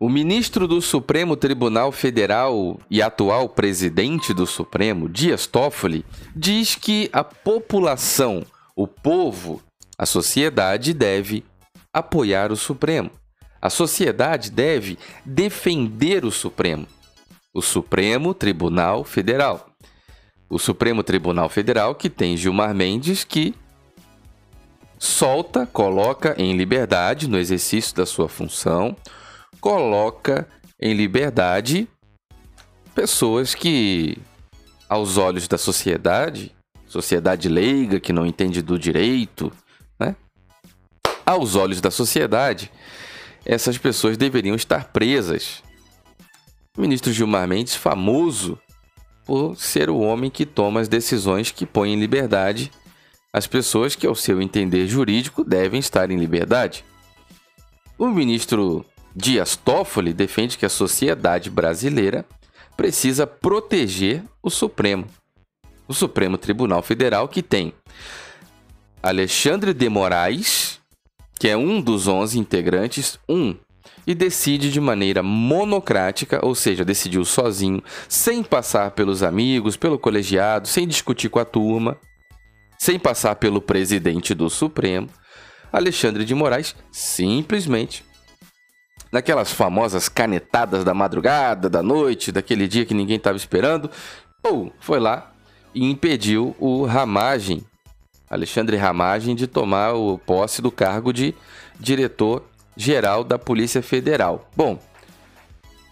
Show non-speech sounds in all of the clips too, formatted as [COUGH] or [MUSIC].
O ministro do Supremo Tribunal Federal e atual presidente do Supremo, Dias Toffoli, diz que a população, o povo, a sociedade deve apoiar o Supremo. A sociedade deve defender o Supremo. O Supremo Tribunal Federal. O Supremo Tribunal Federal que tem Gilmar Mendes que solta, coloca em liberdade no exercício da sua função coloca em liberdade pessoas que, aos olhos da sociedade, sociedade leiga que não entende do direito, né? Aos olhos da sociedade, essas pessoas deveriam estar presas. O ministro Gilmar Mendes, famoso por ser o homem que toma as decisões que põe em liberdade as pessoas que, ao seu entender jurídico, devem estar em liberdade. O ministro Dias Toffoli defende que a sociedade brasileira precisa proteger o Supremo. O Supremo Tribunal Federal que tem Alexandre de Moraes, que é um dos 11 integrantes, um, e decide de maneira monocrática, ou seja, decidiu sozinho, sem passar pelos amigos, pelo colegiado, sem discutir com a turma, sem passar pelo presidente do Supremo. Alexandre de Moraes simplesmente naquelas famosas canetadas da madrugada, da noite, daquele dia que ninguém estava esperando, ou foi lá e impediu o Ramagem, Alexandre Ramagem, de tomar o posse do cargo de diretor-geral da Polícia Federal. Bom,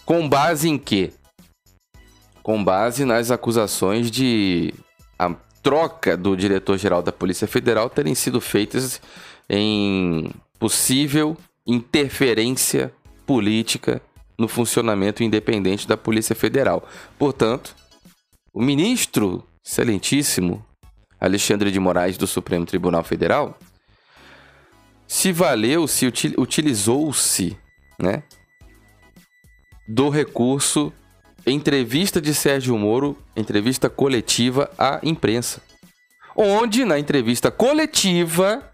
com base em quê? Com base nas acusações de a troca do diretor-geral da Polícia Federal terem sido feitas em possível interferência política no funcionamento independente da Polícia Federal. Portanto, o ministro excelentíssimo Alexandre de Moraes do Supremo Tribunal Federal se valeu, se utilizou-se, né, do recurso entrevista de Sérgio Moro, entrevista coletiva à imprensa. Onde na entrevista coletiva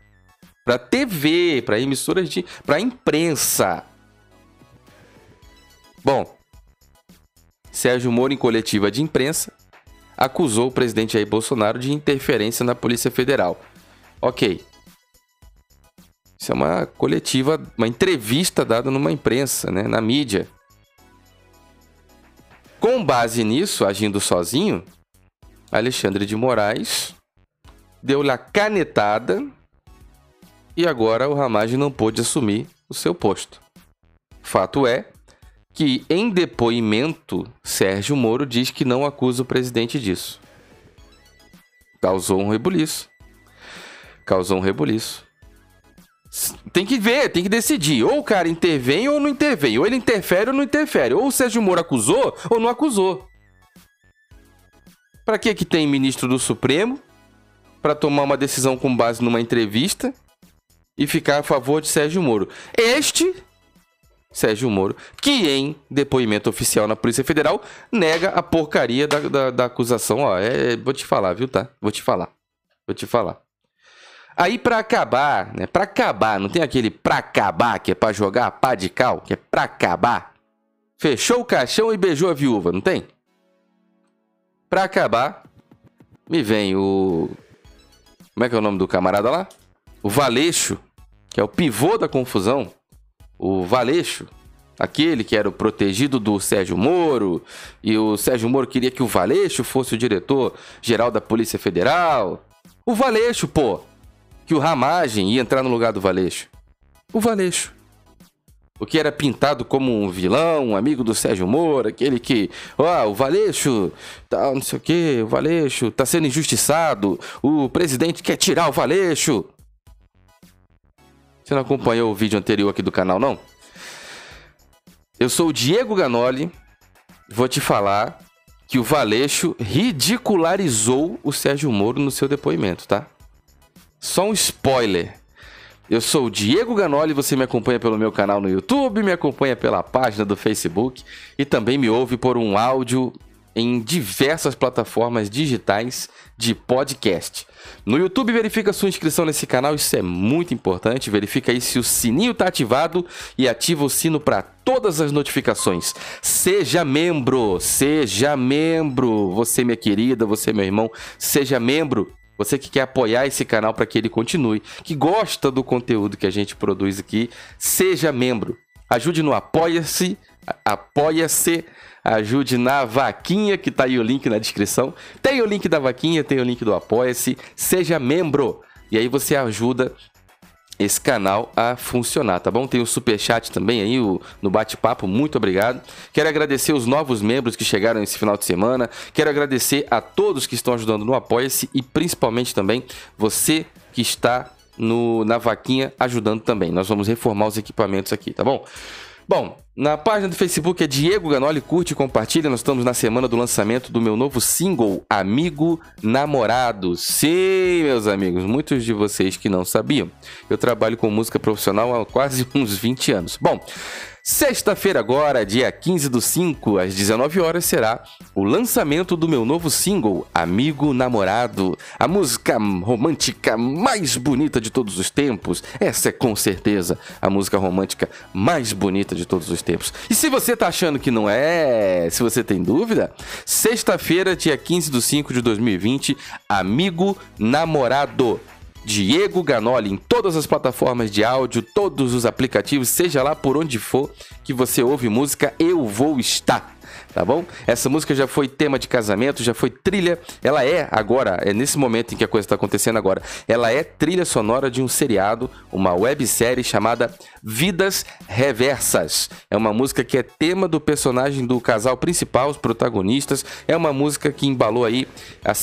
para TV, para emissoras de, para imprensa, Bom, Sérgio Moro, em coletiva de imprensa, acusou o presidente Jair Bolsonaro de interferência na Polícia Federal. Ok. Isso é uma coletiva, uma entrevista dada numa imprensa, né, na mídia. Com base nisso, agindo sozinho, Alexandre de Moraes deu-lhe a canetada e agora o Ramage não pôde assumir o seu posto. Fato é que, em depoimento, Sérgio Moro diz que não acusa o presidente disso. Causou um rebuliço. Causou um rebuliço. Tem que ver, tem que decidir. Ou o cara intervém ou não intervém. Ou ele interfere ou não interfere. Ou o Sérgio Moro acusou ou não acusou. Para que que tem ministro do Supremo? Para tomar uma decisão com base numa entrevista e ficar a favor de Sérgio Moro. Este Sérgio Moro, que em depoimento oficial na Polícia Federal nega a porcaria da, da, da acusação. Ó, é, vou te falar, viu, tá? Vou te falar. Vou te falar. Aí para acabar, né? Para acabar, não tem aquele pra acabar que é para jogar pá de cal, que é pra acabar. Fechou o caixão e beijou a viúva, não tem? Para acabar, me vem o Como é que é o nome do camarada lá? O Valeixo, que é o pivô da confusão o Valeixo, aquele que era o protegido do Sérgio Moro, e o Sérgio Moro queria que o Valeixo fosse o diretor-geral da Polícia Federal. O Valeixo, pô! Que o Ramagem ia entrar no lugar do Valeixo. O Valeixo. O que era pintado como um vilão, um amigo do Sérgio Moro, aquele que, ó, oh, o Valeixo, tá, não sei o que, o Valeixo tá sendo injustiçado, o presidente quer tirar o Valeixo. Você não acompanhou o vídeo anterior aqui do canal, não? Eu sou o Diego Ganoli. Vou te falar que o Valeixo ridicularizou o Sérgio Moro no seu depoimento, tá? Só um spoiler. Eu sou o Diego Ganoli, você me acompanha pelo meu canal no YouTube, me acompanha pela página do Facebook e também me ouve por um áudio em diversas plataformas digitais de podcast. No YouTube, verifica sua inscrição nesse canal, isso é muito importante. Verifica aí se o sininho está ativado e ativa o sino para todas as notificações. Seja membro, seja membro. Você, minha querida, você, meu irmão, seja membro. Você que quer apoiar esse canal para que ele continue, que gosta do conteúdo que a gente produz aqui, seja membro. Ajude no Apoia-se, apoia-se ajude na vaquinha, que tá aí o link na descrição. Tem o link da vaquinha, tem o link do Apoia-se, seja membro. E aí você ajuda esse canal a funcionar, tá bom? Tem o super chat também aí o, no bate-papo, muito obrigado. Quero agradecer os novos membros que chegaram esse final de semana. Quero agradecer a todos que estão ajudando no Apoia-se e principalmente também você que está no, na vaquinha ajudando também. Nós vamos reformar os equipamentos aqui, tá bom? Bom, na página do Facebook é Diego Ganoli, curte e compartilha. Nós estamos na semana do lançamento do meu novo single, Amigo Namorado. Sim, meus amigos, muitos de vocês que não sabiam, eu trabalho com música profissional há quase [LAUGHS] uns 20 anos. Bom, Sexta-feira agora, dia 15 do 5, às 19 horas, será o lançamento do meu novo single, Amigo Namorado. A música romântica mais bonita de todos os tempos. Essa é com certeza a música romântica mais bonita de todos os tempos. E se você tá achando que não é, se você tem dúvida, sexta-feira, dia 15 do 5 de 2020, Amigo Namorado. Diego Ganoli em todas as plataformas de áudio, todos os aplicativos, seja lá por onde for que você ouve música, eu vou estar tá bom? Essa música já foi tema de casamento, já foi trilha. Ela é agora, é nesse momento em que a coisa está acontecendo agora, ela é trilha sonora de um seriado, uma websérie chamada Vidas Reversas. É uma música que é tema do personagem do casal principal, os protagonistas. É uma música que embalou aí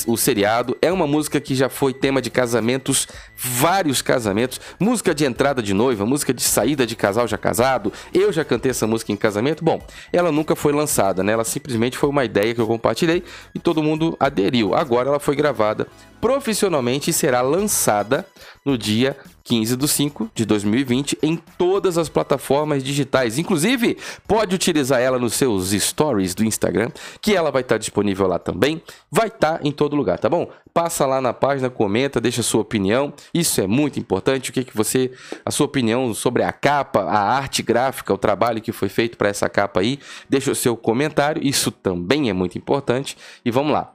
o seriado. É uma música que já foi tema de casamentos, vários casamentos. Música de entrada de noiva, música de saída de casal já casado. Eu já cantei essa música em casamento. Bom, ela nunca foi lançada, né? Ela simplesmente foi uma ideia que eu compartilhei e todo mundo aderiu. Agora ela foi gravada profissionalmente será lançada no dia 15 de 5 de 2020 em todas as plataformas digitais. Inclusive, pode utilizar ela nos seus stories do Instagram, que ela vai estar disponível lá também. Vai estar em todo lugar, tá bom? Passa lá na página, comenta, deixa sua opinião. Isso é muito importante. O que, que você, a sua opinião sobre a capa, a arte gráfica, o trabalho que foi feito para essa capa aí. Deixa o seu comentário. Isso também é muito importante. E vamos lá.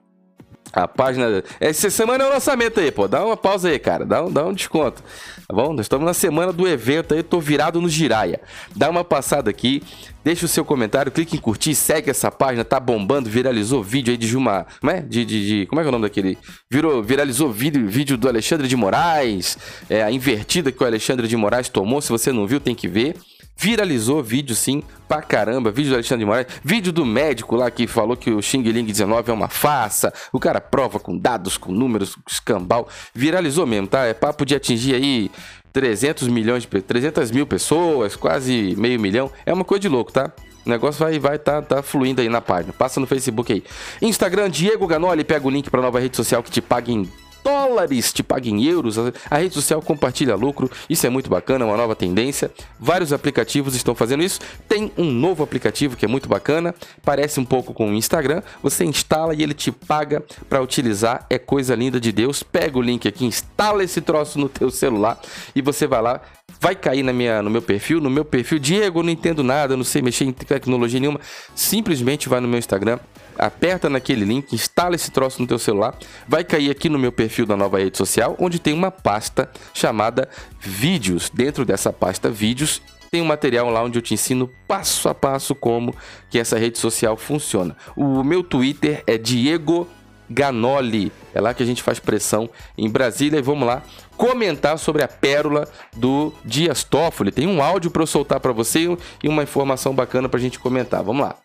A página. Essa semana é o lançamento aí, pô. Dá uma pausa aí, cara. Dá um, dá um desconto. Tá bom? Nós estamos na semana do evento aí. Tô virado no Giraia. Dá uma passada aqui. Deixa o seu comentário, clique em curtir, segue essa página, tá bombando, viralizou vídeo aí de Juma, como é? De, de, de como é que é o nome daquele? Virou, viralizou vídeo, vídeo do Alexandre de Moraes, é, a invertida que o Alexandre de Moraes tomou, se você não viu, tem que ver. Viralizou vídeo sim, pra caramba. Vídeo do Alexandre de Moraes. Vídeo do médico lá que falou que o Xing Ling 19 é uma farsa. O cara prova com dados, com números, escambau. Viralizou mesmo, tá? É papo de atingir aí 300 milhões de 300 mil pessoas, quase meio milhão. É uma coisa de louco, tá? O negócio vai vai tá, tá fluindo aí na página. Passa no Facebook aí. Instagram Diego Ganoli, pega o link para nova rede social que te paga em dólares, te paga em euros. A rede social compartilha lucro, isso é muito bacana, uma nova tendência. Vários aplicativos estão fazendo isso. Tem um novo aplicativo que é muito bacana, parece um pouco com o Instagram. Você instala e ele te paga para utilizar, é coisa linda de Deus. Pega o link aqui, instala esse troço no teu celular e você vai lá vai cair na minha, no meu perfil, no meu perfil, Diego, não entendo nada, não sei mexer em tecnologia nenhuma. Simplesmente vai no meu Instagram, aperta naquele link, instala esse troço no teu celular, vai cair aqui no meu perfil da nova rede social, onde tem uma pasta chamada Vídeos. Dentro dessa pasta Vídeos tem um material lá onde eu te ensino passo a passo como que essa rede social funciona. O meu Twitter é Diego Ganoli. É lá que a gente faz pressão em Brasília e vamos lá comentar sobre a pérola do Dias Toffoli. Tem um áudio para eu soltar para você e uma informação bacana para a gente comentar. Vamos lá.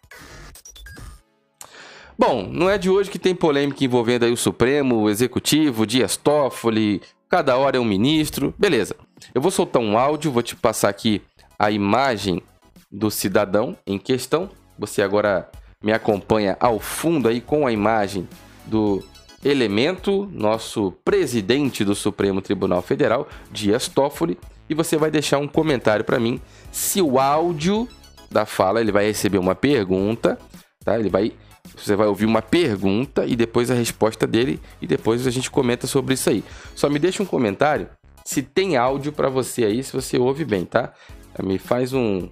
Bom, não é de hoje que tem polêmica envolvendo aí o Supremo, o Executivo, Dias Toffoli, cada hora é um ministro. Beleza. Eu vou soltar um áudio, vou te passar aqui a imagem do cidadão em questão. Você agora me acompanha ao fundo aí com a imagem do elemento, nosso presidente do Supremo Tribunal Federal, Dias Toffoli, e você vai deixar um comentário para mim se o áudio da fala ele vai receber uma pergunta, tá? Ele vai Você vai ouvir uma pergunta e depois a resposta dele e depois a gente comenta sobre isso aí. Só me deixa um comentário se tem áudio para você aí, se você ouve bem, tá? Me faz um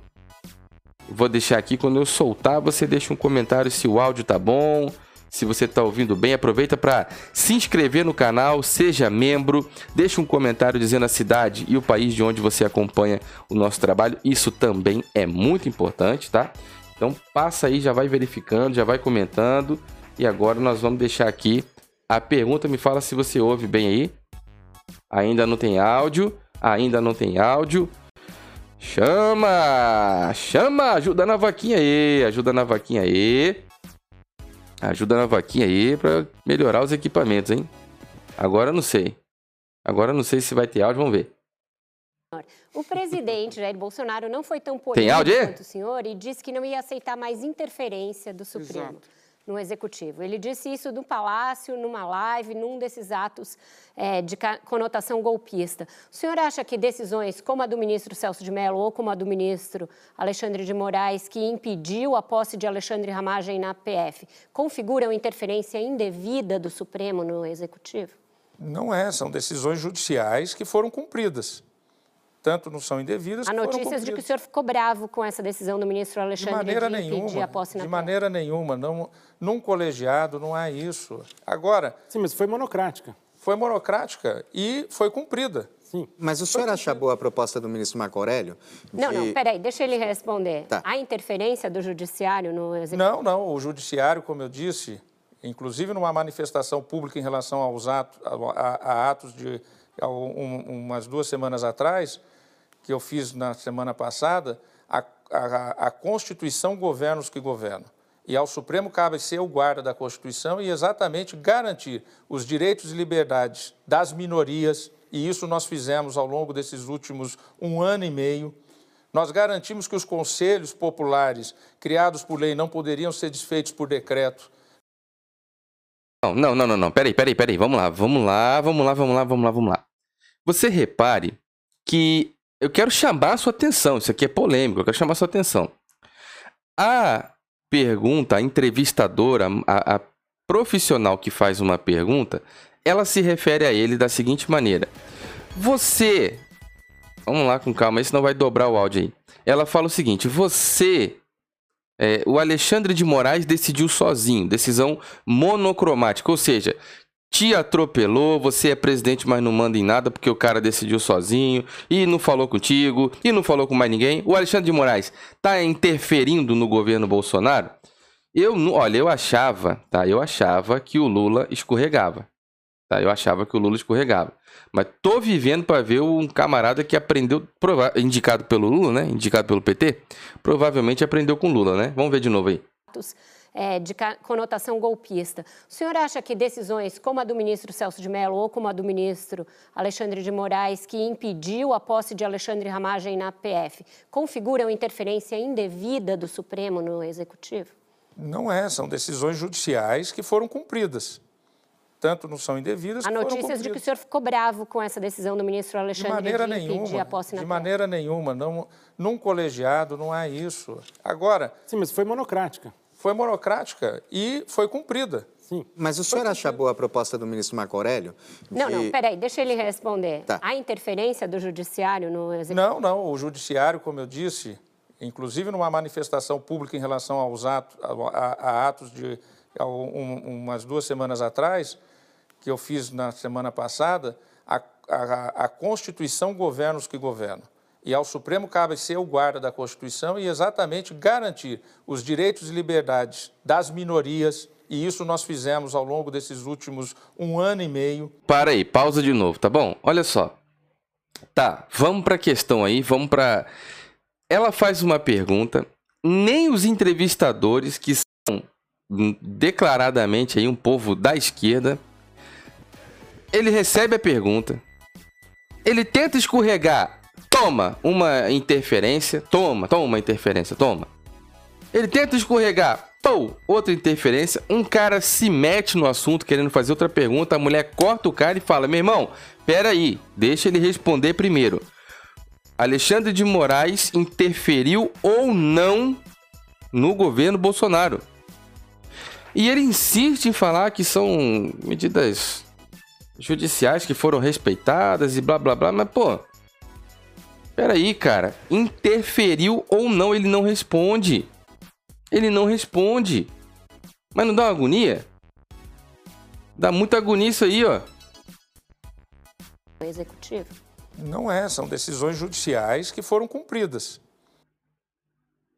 Vou deixar aqui quando eu soltar, você deixa um comentário se o áudio tá bom, se você está ouvindo bem, aproveita para se inscrever no canal, seja membro, deixe um comentário dizendo a cidade e o país de onde você acompanha o nosso trabalho. Isso também é muito importante, tá? Então passa aí, já vai verificando, já vai comentando. E agora nós vamos deixar aqui a pergunta. Me fala se você ouve bem aí. Ainda não tem áudio, ainda não tem áudio. Chama! Chama! Ajuda na vaquinha aí, ajuda na vaquinha aí. Ajuda na vaquinha aí para melhorar os equipamentos, hein? Agora não sei. Agora não sei se vai ter áudio, vamos ver. O presidente [LAUGHS] Jair Bolsonaro não foi tão polêmico quanto o senhor e disse que não ia aceitar mais interferência do Supremo. Exato no Executivo. Ele disse isso no Palácio, numa live, num desses atos é, de conotação golpista. O senhor acha que decisões como a do ministro Celso de Mello ou como a do ministro Alexandre de Moraes, que impediu a posse de Alexandre Ramagem na PF, configuram interferência indevida do Supremo no Executivo? Não é, são decisões judiciais que foram cumpridas tanto não são indevidas. Há notícias de que o senhor ficou bravo com essa decisão do ministro Alexandre de, maneira de nenhuma, a posse na De maneira nenhuma. Não, num colegiado não há isso. Agora... Sim, mas foi monocrática. Foi monocrática e foi cumprida. Sim. Mas o senhor acha boa a proposta do ministro Marco Aurélio? De... Não, não, peraí, deixa ele responder. Tá. Há interferência do judiciário no executivo? Não, não, o judiciário, como eu disse, inclusive numa manifestação pública em relação aos atos, a, a, a atos de um, umas duas semanas atrás, que eu fiz na semana passada, a, a, a Constituição governa os que governam. E ao Supremo cabe ser o guarda da Constituição e exatamente garantir os direitos e liberdades das minorias, e isso nós fizemos ao longo desses últimos um ano e meio. Nós garantimos que os conselhos populares criados por lei não poderiam ser desfeitos por decreto. Não, não, não, não, não. Peraí, peraí, peraí. Vamos lá, vamos lá, vamos lá, vamos lá, vamos lá, vamos lá. Você repare que eu quero chamar a sua atenção. Isso aqui é polêmico, eu quero chamar a sua atenção. A pergunta, a entrevistadora, a, a profissional que faz uma pergunta, ela se refere a ele da seguinte maneira: Você. Vamos lá com calma, senão vai dobrar o áudio aí. Ela fala o seguinte: Você. É, o Alexandre de Moraes decidiu sozinho, decisão monocromática, ou seja, te atropelou, você é presidente, mas não manda em nada porque o cara decidiu sozinho e não falou contigo e não falou com mais ninguém. O Alexandre de Moraes tá interferindo no governo Bolsonaro? Eu, olha, eu achava, tá? Eu achava que o Lula escorregava. Tá? Eu achava que o Lula escorregava. Mas tô vivendo para ver um camarada que aprendeu, indicado pelo Lula, né? Indicado pelo PT, provavelmente aprendeu com Lula, né? Vamos ver de novo aí é, de conotação golpista. O senhor acha que decisões como a do ministro Celso de Mello ou como a do ministro Alexandre de Moraes, que impediu a posse de Alexandre Ramagem na PF, configuram interferência indevida do Supremo no Executivo? Não é, são decisões judiciais que foram cumpridas tanto não são indevidas. Há notícias de que o senhor ficou bravo com essa decisão do ministro Alexandre de, maneira de nenhuma, a posse na De maneira nenhuma, não, num colegiado não há isso. Agora... Sim, mas foi monocrática foi monocrática e foi cumprida. Sim. Mas o senhor acha boa a proposta do ministro Marco Aurélio? De... Não, não, peraí, deixa ele responder. Tá. Há interferência do judiciário no executivo? Não, não, o judiciário, como eu disse, inclusive numa manifestação pública em relação aos atos, a, a, a atos de a, um, umas duas semanas atrás, que eu fiz na semana passada, a, a Constituição governa os que governam. E ao Supremo cabe ser o guarda da Constituição e exatamente garantir os direitos e liberdades das minorias. E isso nós fizemos ao longo desses últimos um ano e meio. Para aí, pausa de novo, tá bom? Olha só. Tá, vamos para a questão aí, vamos para. Ela faz uma pergunta. Nem os entrevistadores, que são declaradamente aí um povo da esquerda, ele recebe a pergunta, ele tenta escorregar Toma uma interferência. Toma, toma uma interferência, toma. Ele tenta escorregar. Pô, outra interferência. Um cara se mete no assunto querendo fazer outra pergunta. A mulher corta o cara e fala: Meu irmão, peraí, deixa ele responder primeiro. Alexandre de Moraes interferiu ou não no governo Bolsonaro? E ele insiste em falar que são medidas judiciais que foram respeitadas e blá blá blá, mas pô. Peraí, cara. Interferiu ou não, ele não responde. Ele não responde. Mas não dá uma agonia? Dá muita agonia isso aí, ó. Executivo. Não é, são decisões judiciais que foram cumpridas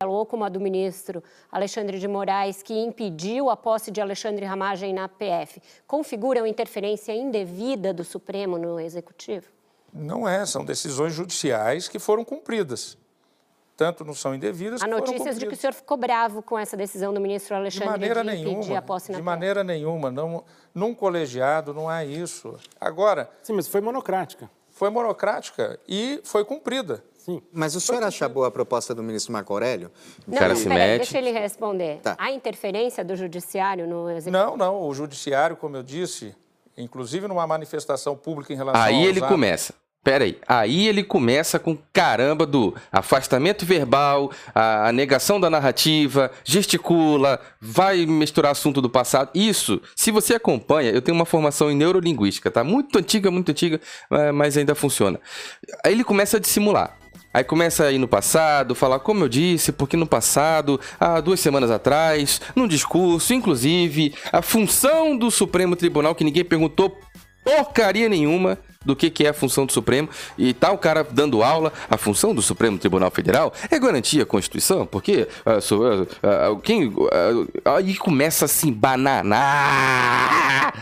ou como a do ministro Alexandre de Moraes, que impediu a posse de Alexandre Ramagem na PF, configuram interferência indevida do Supremo no Executivo? Não é, são decisões judiciais que foram cumpridas. Tanto não são indevidas Há notícias de que o senhor ficou bravo com essa decisão do ministro Alexandre de, maneira de nenhuma, a posse na De maneira nenhuma. Não, num colegiado não há isso. Agora... Sim, mas foi monocrática. Foi monocrática e foi cumprida. Sim. Mas o senhor acha boa a proposta do ministro Marco Aurélio? Não, cara não, se mete. deixa ele responder. Tá. Há interferência do judiciário no executivo? Não, não. O judiciário, como eu disse, inclusive numa manifestação pública em relação Aí ele atos... começa. Peraí, aí ele começa com caramba do afastamento verbal, a, a, negação da narrativa, gesticula, vai misturar assunto do passado. Isso, se você acompanha, eu tenho uma formação em neurolinguística, tá? Muito antiga, muito antiga, mas ainda funciona. Aí ele começa a dissimular. Aí começa a ir no passado, falar como eu disse, porque no passado, há duas semanas atrás, num discurso, inclusive, a função do Supremo Tribunal, que ninguém perguntou porcaria nenhuma do que, que é a função do Supremo, e tá o cara dando aula, a função do Supremo Tribunal Federal é garantir a Constituição, porque uh, so, uh, uh, quem, aí começa a se embananar,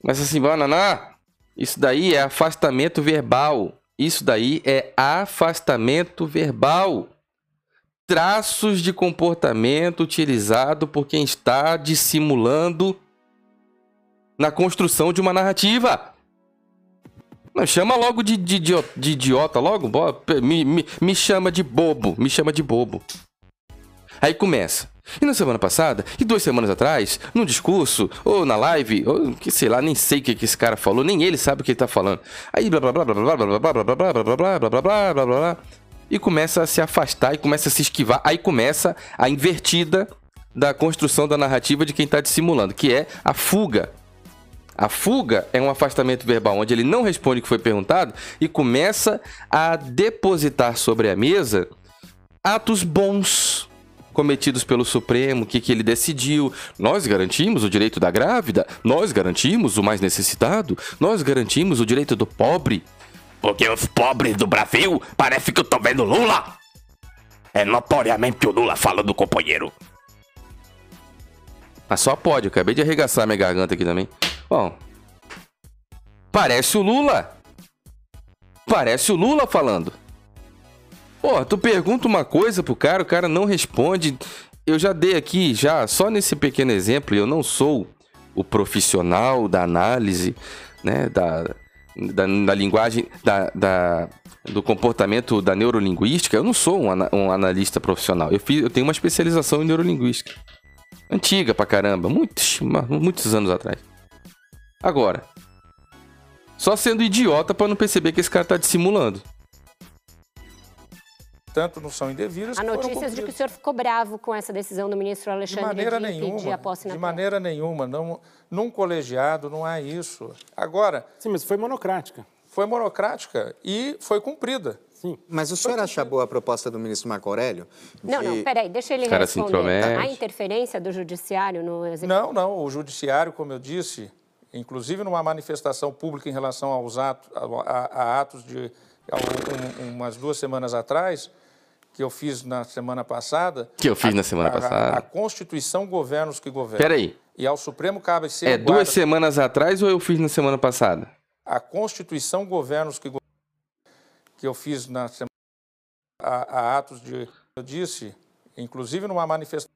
começa a se embananar, isso daí é afastamento verbal, isso daí é afastamento verbal. Traços de comportamento utilizado por quem está dissimulando na construção de uma narrativa. Não, chama logo de, de, de idiota, logo. Me, me, me chama de bobo, me chama de bobo. Aí começa. E na semana passada, e duas semanas atrás, num discurso, ou na live, ou que sei lá, nem sei o que, esse cara falou, nem ele sabe o que ele tá falando. Aí blá blá blá blá blá blá blá blá blá blá blá blá blá blá blá blá blá blá e começa a se afastar e começa a se esquivar. Aí começa a invertida da construção da narrativa de quem está dissimulando, que é a fuga. A fuga é um afastamento verbal onde ele não responde o que foi perguntado e começa a depositar sobre a mesa atos bons cometidos pelo Supremo, o que, que ele decidiu. Nós garantimos o direito da grávida, nós garantimos o mais necessitado, nós garantimos o direito do pobre. Porque os pobres do Brasil parece que eu tô vendo Lula. É notoriamente o Lula fala do companheiro. Mas só pode, eu acabei de arregaçar minha garganta aqui também. Bom, parece o Lula. Parece o Lula falando. Pô, tu pergunta uma coisa pro cara, o cara não responde. Eu já dei aqui, já, só nesse pequeno exemplo, eu não sou o profissional da análise, né, da, da, da linguagem, da, da, do comportamento da neurolinguística. Eu não sou um, um analista profissional. Eu, fiz, eu tenho uma especialização em neurolinguística. Antiga pra caramba, muitos, muitos anos atrás. Agora, só sendo idiota para não perceber que esse cara tá dissimulando tanto não são indevidas. Há notícias de que o senhor ficou bravo com essa decisão do ministro Alexandre de, maneira de nenhuma, pedir a posse na De maneira nenhuma. Não, num colegiado não há isso. Agora... Sim, mas foi monocrática. Foi monocrática e foi cumprida. Sim. Mas o senhor acha boa a proposta do ministro Marco Aurélio? De... Não, não, peraí, deixa ele Cara responder. Há interferência do judiciário no executivo? Não, não, o judiciário, como eu disse, inclusive numa manifestação pública em relação aos atos, a, a, a atos de um, umas duas semanas atrás, que eu fiz na semana passada. Que eu fiz a, na semana a, passada. A, Constituição governa os que governam. Peraí. E ao Supremo cabe ser. É duas semanas atrás ou eu fiz na semana passada? A Constituição governa os que governam. Que eu fiz na semana a, a atos de. Eu disse, inclusive numa manifestação.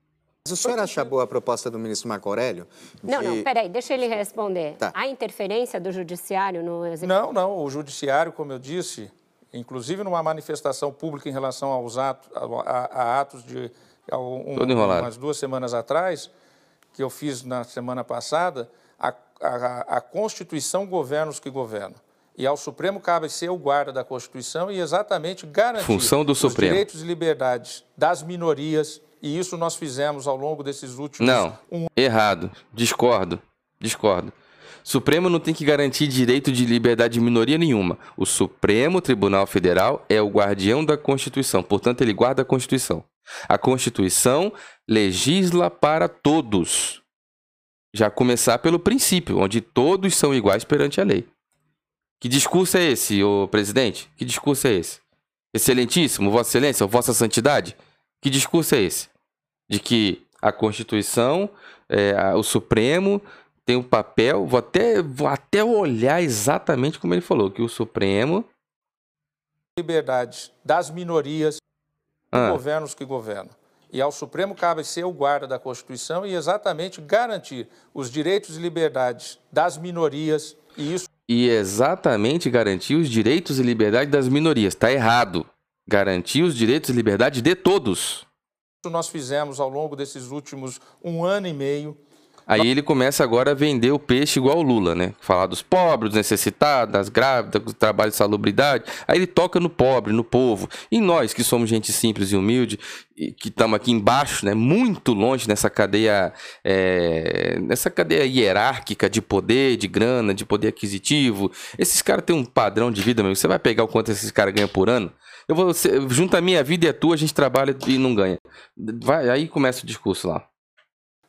Mas o senhor acha boa a proposta do ministro Marco Aurélio? De... Não, não, peraí, deixa ele responder. Tá. Há interferência do judiciário no executivo? Não, não, o judiciário, como eu disse, inclusive numa manifestação pública em relação aos atos, a, a atos de um, umas duas semanas atrás, que eu fiz na semana passada, a, a, a Constituição governa os que governam. E ao Supremo cabe ser o guarda da Constituição e exatamente garantir Função do os Supremo. direitos e liberdades das minorias, E isso nós fizemos ao longo desses últimos. Não, um... errado. Discordo. Discordo. Supremo não tem que garantir direito de liberdade de minoria nenhuma. O Supremo Tribunal Federal é o guardião da Constituição, portanto, ele guarda a Constituição. A Constituição legisla para todos. Já começar pelo princípio, onde todos são iguais perante a lei. Que discurso é esse, ô presidente? Que discurso é esse? Excelentíssimo, Vossa Excelência, Vossa Santidade? Que discurso é esse? De que a Constituição, é, o Supremo tem um papel, vou até, vou até olhar exatamente como ele falou, que o Supremo. Liberdade das minorias ah. governos que governam. E ao Supremo cabe ser o guarda da Constituição e exatamente garantir os direitos e liberdades das minorias e isso e exatamente garantir os direitos e liberdades das minorias. Está errado. Garantir os direitos e liberdades de todos. Isso nós fizemos ao longo desses últimos um ano e meio Aí ele começa agora a vender o peixe igual o Lula, né? Falar dos pobres, dos necessitados, das grávidas, do trabalho de salubridade. Aí ele toca no pobre, no povo. E nós, que somos gente simples e humilde, e que estamos aqui embaixo, né? Muito longe nessa cadeia, é... nessa cadeia hierárquica de poder, de grana, de poder aquisitivo. Esses caras têm um padrão de vida, meu. Você vai pegar o quanto esses caras ganham por ano? Eu vou, junto a minha vida e a tua, a gente trabalha e não ganha. Vai, aí começa o discurso lá.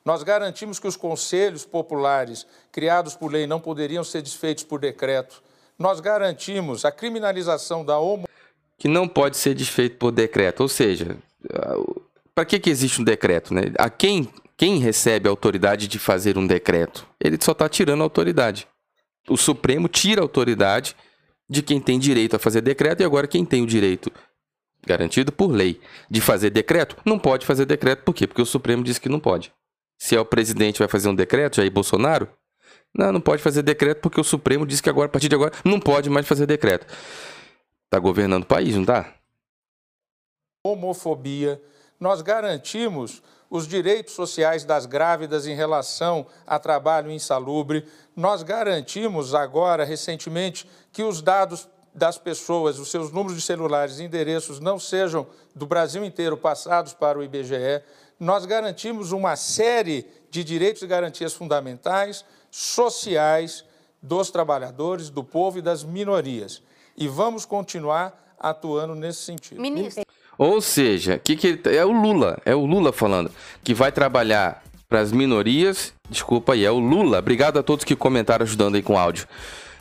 Nós garantimos que os conselhos populares criados por lei não poderiam ser desfeitos por decreto. Nós garantimos a criminalização da homo... Que não pode ser desfeito por decreto. Ou seja, para que, que existe um decreto? Né? A quem, quem recebe a autoridade de fazer um decreto? Ele só está tirando a autoridade. O Supremo tira a autoridade de quem tem direito a fazer decreto e agora quem tem o direito garantido por lei de fazer decreto não pode fazer decreto. Por quê? Porque o Supremo disse que não pode se é o presidente vai fazer um decreto, Jair Bolsonaro, não, não pode fazer decreto porque o Supremo disse que agora, a partir de agora, não pode mais fazer decreto. Tá governando o país, não tá? Homofobia. Nós garantimos os direitos sociais das grávidas em relação a trabalho insalubre. Nós garantimos agora, recentemente, que os dados das pessoas, os seus números de celulares e endereços não sejam do Brasil inteiro passados para o IBGE nós garantimos uma série de direitos e garantias fundamentais, sociais, dos trabalhadores, do povo e das minorias. E vamos continuar atuando nesse sentido. Ministro. Ou seja, que, que é o Lula, é o Lula falando, que vai trabalhar para as minorias. Desculpa aí, é o Lula. Obrigado a todos que comentaram ajudando aí com áudio.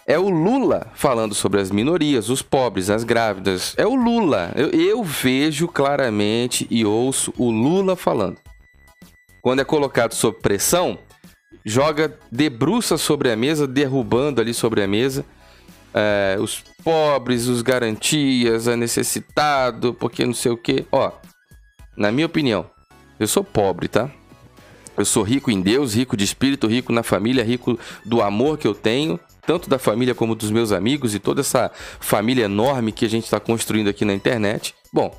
É o Lula falando sobre as minorias, os pobres, as grávidas. É o Lula. Eu, eu vejo claramente e ouço o Lula falando. Quando é colocado sob pressão, joga, debruça sobre a mesa, derrubando ali sobre a mesa é, os pobres, os garantias, a necessitado, porque não sei o que. Ó, na minha opinião, eu sou pobre, tá? Eu sou rico em Deus, rico de espírito, rico na família, rico do amor que eu tenho tanto da família como dos meus amigos e toda essa família enorme que a gente está construindo aqui na internet. Bom,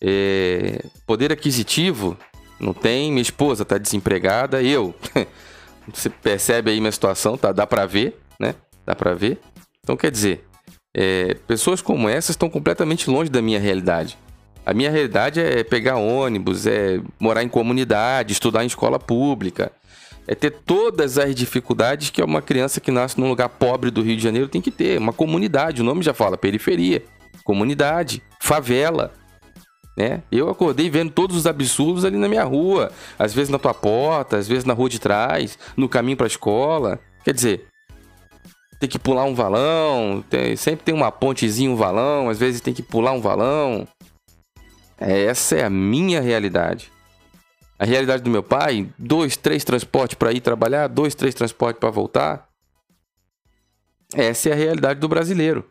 é, poder aquisitivo não tem, minha esposa está desempregada, eu. [LAUGHS] Você percebe aí minha situação, tá? Dá para ver, né? Dá para ver. Então quer dizer, é, pessoas como essas estão completamente longe da minha realidade. A minha realidade é pegar ônibus, é morar em comunidade, estudar em escola pública, é ter todas as dificuldades que uma criança que nasce num lugar pobre do Rio de Janeiro tem que ter. Uma comunidade, o nome já fala, periferia, comunidade, favela. Né? Eu acordei vendo todos os absurdos ali na minha rua, às vezes na tua porta, às vezes na rua de trás, no caminho para a escola. Quer dizer, tem que pular um valão, tem, sempre tem uma pontezinha, um valão, às vezes tem que pular um valão. Essa é a minha realidade. A realidade do meu pai, dois, três transportes para ir trabalhar, dois, três transportes para voltar. Essa é a realidade do brasileiro.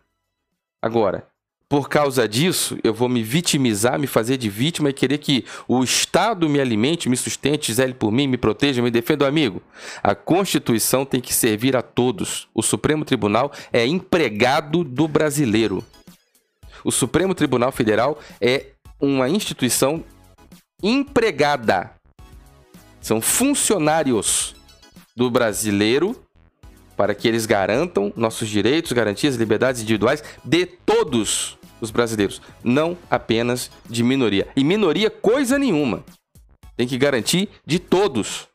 Agora, por causa disso, eu vou me vitimizar, me fazer de vítima e querer que o Estado me alimente, me sustente, zele por mim, me proteja, me defenda, amigo. A Constituição tem que servir a todos. O Supremo Tribunal é empregado do brasileiro. O Supremo Tribunal Federal é uma instituição empregada. São funcionários do brasileiro para que eles garantam nossos direitos, garantias liberdades individuais de todos. Os brasileiros, não apenas de minoria. E minoria coisa nenhuma. Tem que garantir de todos.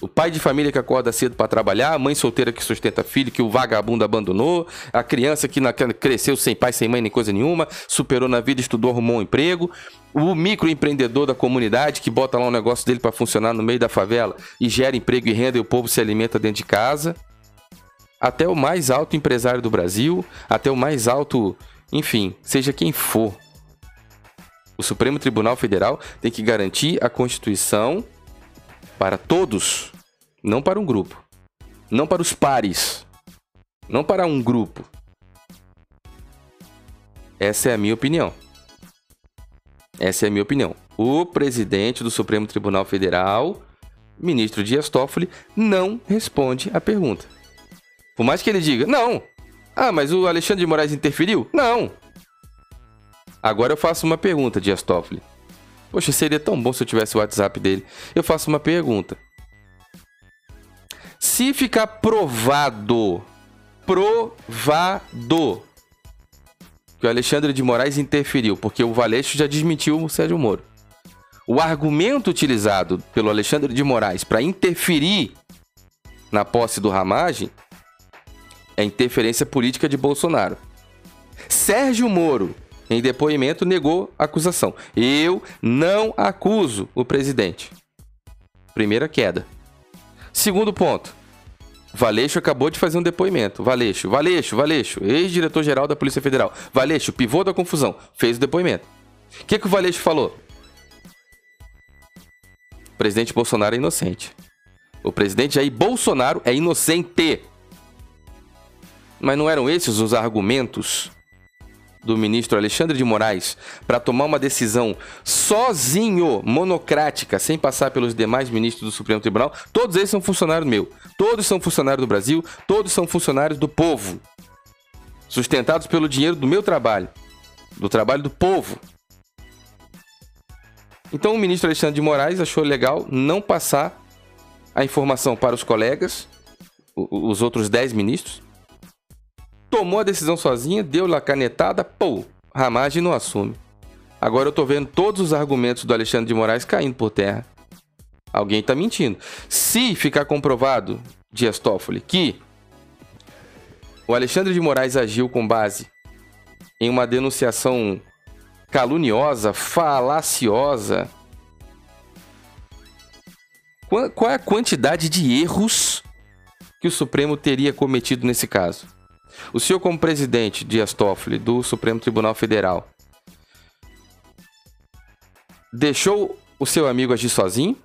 O pai de família que acorda cedo para trabalhar, a mãe solteira que sustenta filho, que o vagabundo abandonou, a criança que cresceu sem pai, sem mãe, nem coisa nenhuma, superou na vida, estudou, arrumou um emprego, o microempreendedor da comunidade que bota lá um negócio dele para funcionar no meio da favela e gera emprego e renda e o povo se alimenta dentro de casa, até o mais alto empresário do Brasil, até o mais alto, enfim, seja quem for. O Supremo Tribunal Federal tem que garantir a Constituição para todos, não para um grupo, não para os pares, não para um grupo. Essa é a minha opinião. Essa é a minha opinião. O presidente do Supremo Tribunal Federal, ministro Dias Toffoli, não responde a pergunta. Por mais que ele diga, não. Ah, mas o Alexandre de Moraes interferiu? Não. Agora eu faço uma pergunta, Dias Toffoli. Poxa, seria tão bom se eu tivesse o WhatsApp dele. Eu faço uma pergunta. Se ficar provado, provado, que o Alexandre de Moraes interferiu, porque o Valeixo já desmentiu o Sérgio Moro. O argumento utilizado pelo Alexandre de Moraes para interferir na posse do Ramagem é interferência política de Bolsonaro. Sérgio Moro em depoimento, negou a acusação. Eu não acuso o presidente. Primeira queda. Segundo ponto. Valeixo acabou de fazer um depoimento. Valeixo, Valeixo, Valeixo, ex-diretor-geral da Polícia Federal. Valeixo, pivô da confusão, fez o depoimento. O que, que o Valeixo falou? O presidente Bolsonaro é inocente. O presidente Jair Bolsonaro é inocente. Mas não eram esses os argumentos do ministro Alexandre de Moraes para tomar uma decisão sozinho, monocrática, sem passar pelos demais ministros do Supremo Tribunal, todos eles são funcionários meu. Todos são funcionários do Brasil, todos são funcionários do povo. Sustentados pelo dinheiro do meu trabalho, do trabalho do povo. Então o ministro Alexandre de Moraes achou legal não passar a informação para os colegas, os outros 10 ministros, tomou a decisão sozinha, deu a canetada, pô, Ramagem não assume. Agora eu tô vendo todos os argumentos do Alexandre de Moraes caindo por terra. Alguém tá mentindo. Se ficar comprovado, Dias Toffoli, que o Alexandre de Moraes agiu com base em uma denunciação caluniosa, falaciosa, qual é a quantidade de erros que o Supremo teria cometido nesse caso? O senhor, como presidente, Dias Toffoli, do Supremo Tribunal Federal, deixou o seu amigo agir sozinho?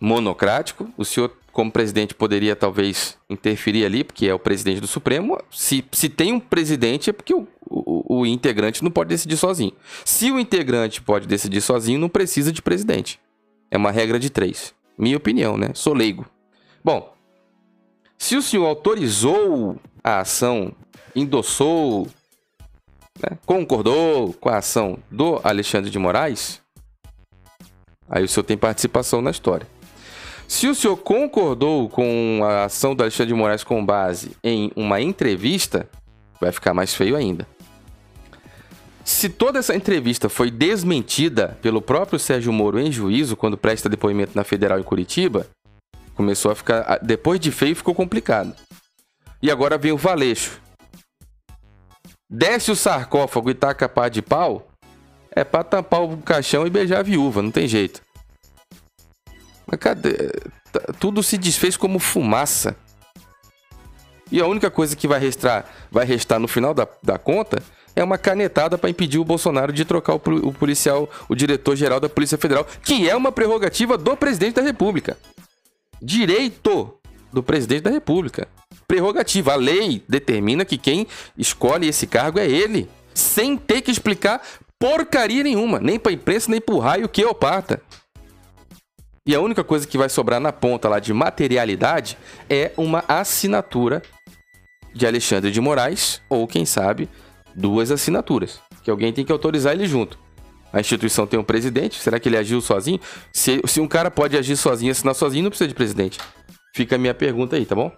Monocrático? O senhor, como presidente, poderia talvez interferir ali, porque é o presidente do Supremo. Se, se tem um presidente, é porque o, o, o integrante não pode decidir sozinho. Se o integrante pode decidir sozinho, não precisa de presidente. É uma regra de três. Minha opinião, né? Sou leigo. Bom, se o senhor autorizou a ação, endossou, né, concordou com a ação do Alexandre de Moraes, aí o senhor tem participação na história. Se o senhor concordou com a ação do Alexandre de Moraes com base em uma entrevista, vai ficar mais feio ainda. Se toda essa entrevista foi desmentida pelo próprio Sérgio Moro em juízo, quando presta depoimento na Federal em Curitiba, começou a ficar. Depois de feio, ficou complicado. E agora vem o Valeixo. Desce o sarcófago e taca pá de pau, é pra tampar o caixão e beijar a viúva, não tem jeito. Mas cadê? Tudo se desfez como fumaça. E a única coisa que vai restar, vai restar no final da, da conta é uma canetada para impedir o Bolsonaro de trocar o, o policial, o diretor-geral da Polícia Federal, que é uma prerrogativa do presidente da República. Direito do presidente da República prerrogativa. A lei determina que quem escolhe esse cargo é ele, sem ter que explicar porcaria nenhuma, nem para imprensa, nem para o raio que parta. E a única coisa que vai sobrar na ponta lá de materialidade é uma assinatura de Alexandre de Moraes, ou quem sabe, duas assinaturas, que alguém tem que autorizar ele junto. A instituição tem um presidente, será que ele agiu sozinho? Se, se um cara pode agir sozinho, assinar sozinho, não precisa de presidente. Fica a minha pergunta aí, tá bom?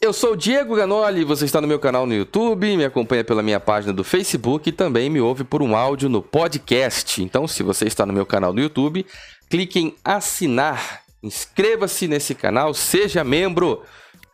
Eu sou o Diego Ganoli, você está no meu canal no YouTube, me acompanha pela minha página do Facebook e também me ouve por um áudio no podcast. Então, se você está no meu canal no YouTube, clique em assinar, inscreva-se nesse canal, seja membro.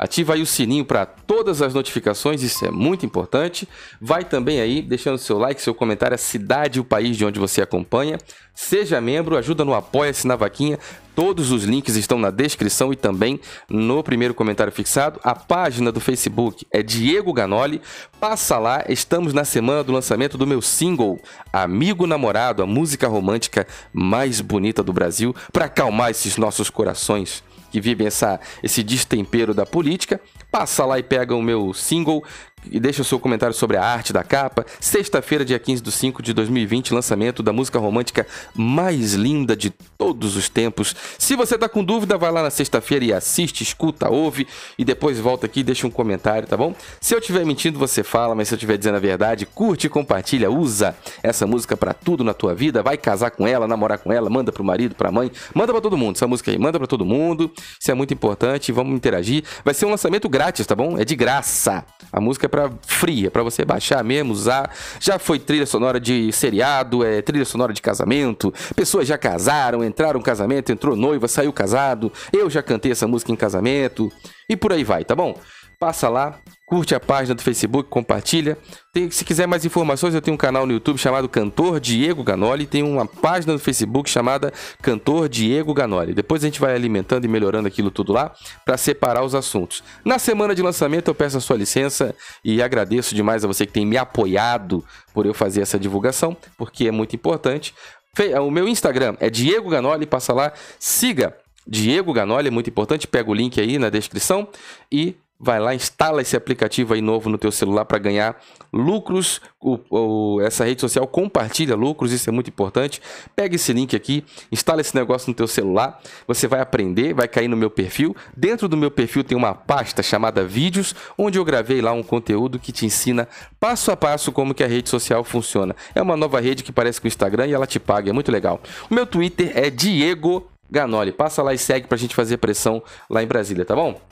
Ativa aí o sininho para todas as notificações, isso é muito importante. Vai também aí deixando seu like, seu comentário, a cidade e o país de onde você acompanha. Seja membro, ajuda no Apoia-se na Vaquinha. Todos os links estão na descrição e também no primeiro comentário fixado. A página do Facebook é Diego Ganoli. Passa lá, estamos na semana do lançamento do meu single Amigo Namorado, a música romântica mais bonita do Brasil, para acalmar esses nossos corações que vivem essa, esse destempero da política. Passa lá e pega o meu single e deixa o seu comentário sobre a arte da capa. Sexta-feira, dia 15 de 5 de 2020, lançamento da música romântica mais linda de todos os tempos. Se você tá com dúvida, vai lá na sexta-feira e assiste, escuta, ouve e depois volta aqui e deixa um comentário, tá bom? Se eu estiver mentindo, você fala, mas se eu estiver dizendo a verdade, curte, compartilha, usa essa música para tudo na tua vida. Vai casar com ela, namorar com ela, manda pro marido, pra mãe, manda para todo mundo essa música aí, manda para todo mundo. Isso é muito importante, vamos interagir. Vai ser um lançamento grátis, tá bom? É de graça. A música é pra fria, para você baixar mesmo, usar. Já foi trilha sonora de seriado, é trilha sonora de casamento. Pessoas já casaram, entraram no casamento, entrou noiva, saiu casado. Eu já cantei essa música em casamento. E por aí vai, tá bom? Passa lá, curte a página do Facebook, compartilha. Tem, se quiser mais informações, eu tenho um canal no YouTube chamado Cantor Diego Ganoli, tem uma página no Facebook chamada Cantor Diego Ganoli. Depois a gente vai alimentando e melhorando aquilo tudo lá para separar os assuntos. Na semana de lançamento eu peço a sua licença e agradeço demais a você que tem me apoiado por eu fazer essa divulgação, porque é muito importante. O meu Instagram é Diego Ganoli, passa lá, siga Diego Ganoli, é muito importante, pega o link aí na descrição e vai lá, instala esse aplicativo aí novo no teu celular para ganhar lucros. O, o, essa rede social compartilha lucros, isso é muito importante. Pega esse link aqui, instala esse negócio no teu celular. Você vai aprender, vai cair no meu perfil. Dentro do meu perfil tem uma pasta chamada Vídeos, onde eu gravei lá um conteúdo que te ensina passo a passo como que a rede social funciona. É uma nova rede que parece com o Instagram e ela te paga, é muito legal. O meu Twitter é Diego Ganoli. Passa lá e segue para a gente fazer pressão lá em Brasília, tá bom?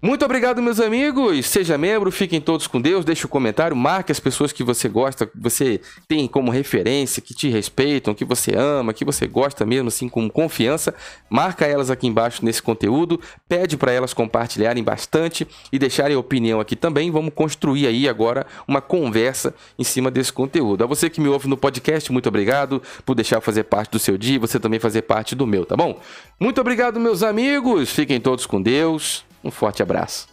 Muito obrigado, meus amigos. Seja membro, fiquem todos com Deus. Deixe o um comentário, marque as pessoas que você gosta, que você tem como referência, que te respeitam, que você ama, que você gosta mesmo, assim, com confiança. Marca elas aqui embaixo nesse conteúdo. Pede para elas compartilharem bastante e deixarem opinião aqui também. Vamos construir aí agora uma conversa em cima desse conteúdo. A você que me ouve no podcast, muito obrigado por deixar fazer parte do seu dia e você também fazer parte do meu, tá bom? Muito obrigado, meus amigos. Fiquem todos com Deus. Um forte abraço.